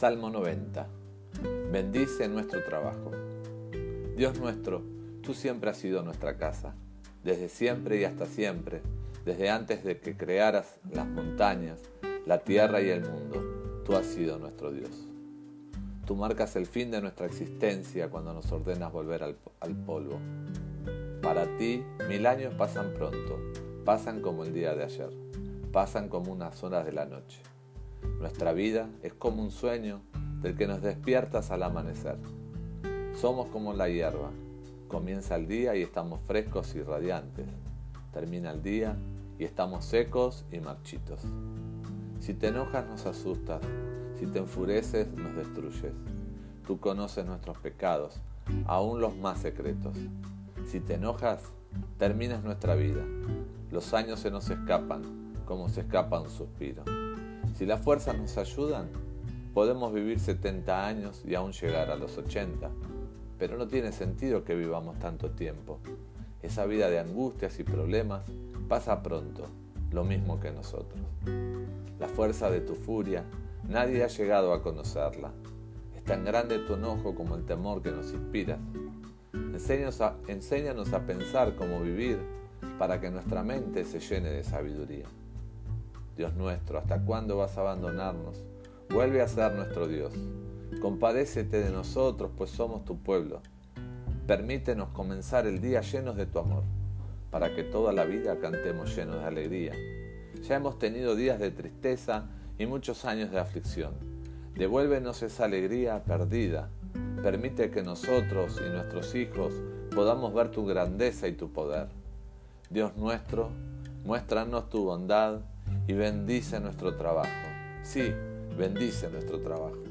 Salmo 90. Bendice nuestro trabajo. Dios nuestro, tú siempre has sido nuestra casa, desde siempre y hasta siempre, desde antes de que crearas las montañas, la tierra y el mundo, tú has sido nuestro Dios. Tú marcas el fin de nuestra existencia cuando nos ordenas volver al, al polvo. Para ti, mil años pasan pronto, pasan como el día de ayer, pasan como unas horas de la noche. Nuestra vida es como un sueño del que nos despiertas al amanecer. Somos como la hierba. Comienza el día y estamos frescos y radiantes. Termina el día y estamos secos y marchitos. Si te enojas nos asustas, si te enfureces nos destruyes. Tú conoces nuestros pecados, aún los más secretos. Si te enojas, terminas nuestra vida. Los años se nos escapan, como se escapa un suspiro. Si las fuerzas nos ayudan, podemos vivir 70 años y aún llegar a los 80, pero no tiene sentido que vivamos tanto tiempo. Esa vida de angustias y problemas pasa pronto, lo mismo que nosotros. La fuerza de tu furia, nadie ha llegado a conocerla. Es tan grande tu enojo como el temor que nos inspiras. Enséñanos a, enséñanos a pensar cómo vivir para que nuestra mente se llene de sabiduría. Dios nuestro, ¿hasta cuándo vas a abandonarnos? Vuelve a ser nuestro Dios. Compadécete de nosotros, pues somos tu pueblo. Permítenos comenzar el día llenos de tu amor, para que toda la vida cantemos llenos de alegría. Ya hemos tenido días de tristeza y muchos años de aflicción. Devuélvenos esa alegría perdida. Permite que nosotros y nuestros hijos podamos ver tu grandeza y tu poder. Dios nuestro, muéstranos tu bondad y bendice nuestro trabajo. Sí, bendice nuestro trabajo.